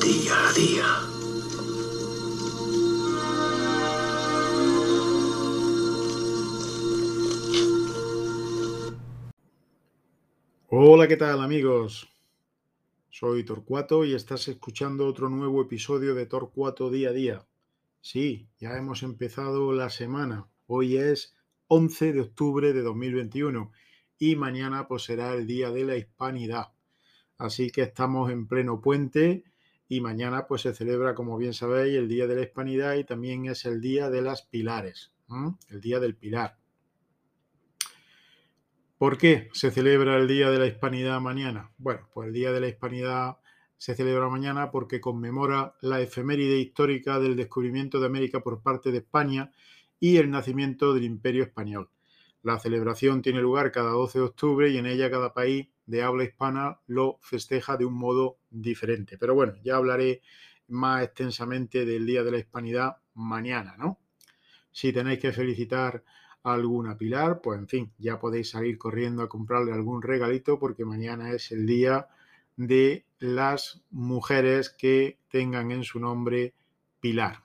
Día a día. Hola, ¿qué tal amigos? Soy Torcuato y estás escuchando otro nuevo episodio de Torcuato Día a Día. Sí, ya hemos empezado la semana. Hoy es 11 de octubre de 2021 y mañana pues será el Día de la Hispanidad. Así que estamos en pleno puente y mañana pues se celebra, como bien sabéis, el Día de la Hispanidad y también es el Día de las Pilares, el Día del Pilar. ¿Por qué se celebra el Día de la Hispanidad mañana? Bueno, pues el Día de la Hispanidad se celebra mañana porque conmemora la efeméride histórica del descubrimiento de América por parte de España y el nacimiento del Imperio Español. La celebración tiene lugar cada 12 de octubre y en ella cada país de habla hispana lo festeja de un modo diferente. Pero bueno, ya hablaré más extensamente del Día de la Hispanidad mañana, ¿no? Si tenéis que felicitar a alguna Pilar, pues en fin, ya podéis salir corriendo a comprarle algún regalito porque mañana es el día de las mujeres que tengan en su nombre Pilar.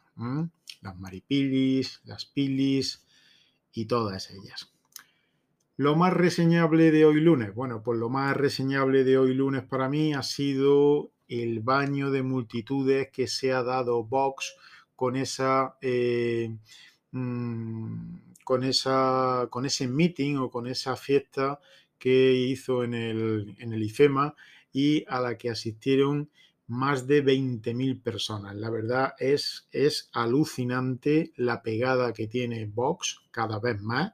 Las Maripilis, las Pilis y todas ellas. Lo más reseñable de hoy lunes. Bueno, pues lo más reseñable de hoy lunes para mí ha sido el baño de multitudes que se ha dado Vox con esa. Eh, mm, con, esa, con ese meeting o con esa fiesta que hizo en el, en el IFEMA y a la que asistieron más de 20.000 personas. La verdad es, es alucinante la pegada que tiene Vox cada vez más.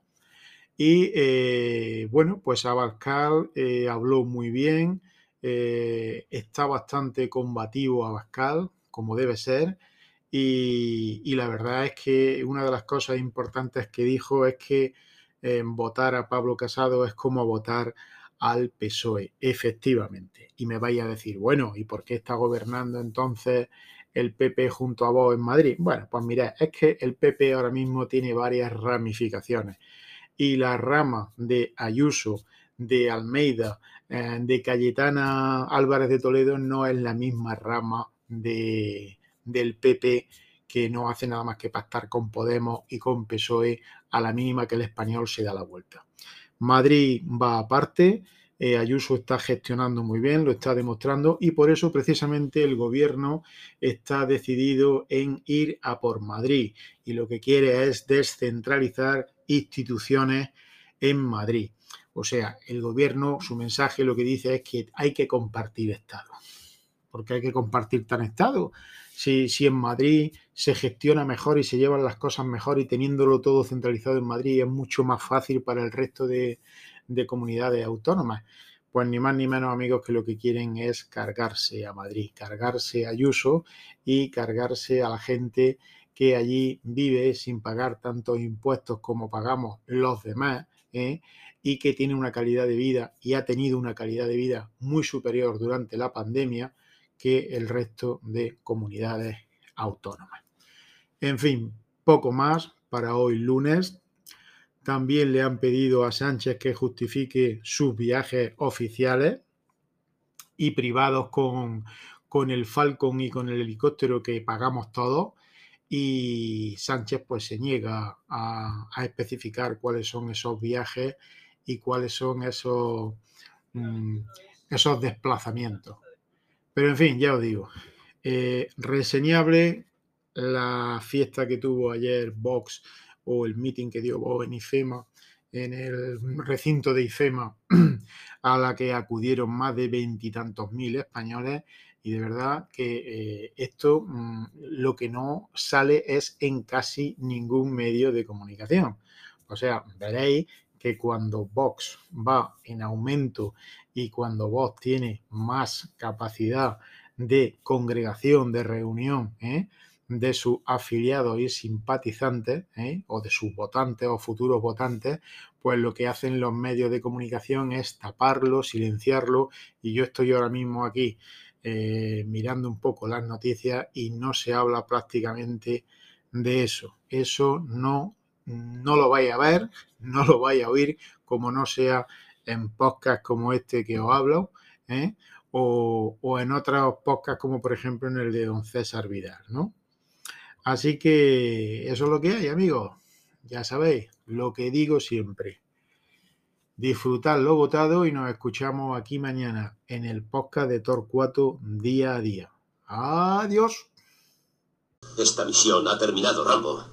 Y eh, bueno, pues Abascal eh, habló muy bien, eh, está bastante combativo Abascal, como debe ser. Y, y, la verdad es que una de las cosas importantes que dijo es que votar a Pablo Casado es como votar al PSOE, efectivamente. Y me vaya a decir, bueno, ¿y por qué está gobernando entonces el PP junto a vos en Madrid? Bueno, pues mira, es que el PP ahora mismo tiene varias ramificaciones y la rama de Ayuso, de Almeida, eh, de Cayetana Álvarez de Toledo no es la misma rama de, del PP que no hace nada más que pactar con Podemos y con PSOE a la mínima que el español se da la vuelta. Madrid va aparte, eh, Ayuso está gestionando muy bien, lo está demostrando y por eso precisamente el gobierno está decidido en ir a por Madrid y lo que quiere es descentralizar instituciones en Madrid. O sea, el gobierno, su mensaje lo que dice es que hay que compartir Estado. porque hay que compartir tan Estado? Si, si en Madrid se gestiona mejor y se llevan las cosas mejor y teniéndolo todo centralizado en Madrid es mucho más fácil para el resto de, de comunidades autónomas. Pues ni más ni menos amigos que lo que quieren es cargarse a Madrid, cargarse a Ayuso y cargarse a la gente que allí vive sin pagar tantos impuestos como pagamos los demás ¿eh? y que tiene una calidad de vida y ha tenido una calidad de vida muy superior durante la pandemia que el resto de comunidades autónomas. En fin, poco más para hoy lunes. También le han pedido a Sánchez que justifique sus viajes oficiales y privados con, con el Falcon y con el helicóptero que pagamos todos. Y Sánchez pues se niega a, especificar cuáles son esos viajes y cuáles son esos, mm, esos desplazamientos. Pero en fin, ya os digo, eh, reseñable la fiesta que tuvo ayer Vox o el meeting que dio en IFEMA, en el recinto de IFEMA, a la que acudieron más de veintitantos mil españoles. Y de verdad que eh, esto mm, lo que no sale es en casi ningún medio de comunicación. O sea, veréis que cuando Vox va en aumento y cuando Vox tiene más capacidad de congregación, de reunión, ¿eh? de sus afiliados y simpatizantes, ¿eh? o de sus votantes o futuros votantes, pues lo que hacen los medios de comunicación es taparlo, silenciarlo, y yo estoy ahora mismo aquí eh, mirando un poco las noticias y no se habla prácticamente de eso. Eso no, no lo vais a ver, no lo vais a oír, como no sea en podcast como este que os hablo, ¿eh? o, en otros podcasts como por ejemplo en el de don César Vidal, ¿no? Así que eso es lo que hay, amigos. Ya sabéis, lo que digo siempre. Disfrutad lo votado y nos escuchamos aquí mañana en el podcast de Torcuato día a día. Adiós. Esta misión ha terminado, Rambo.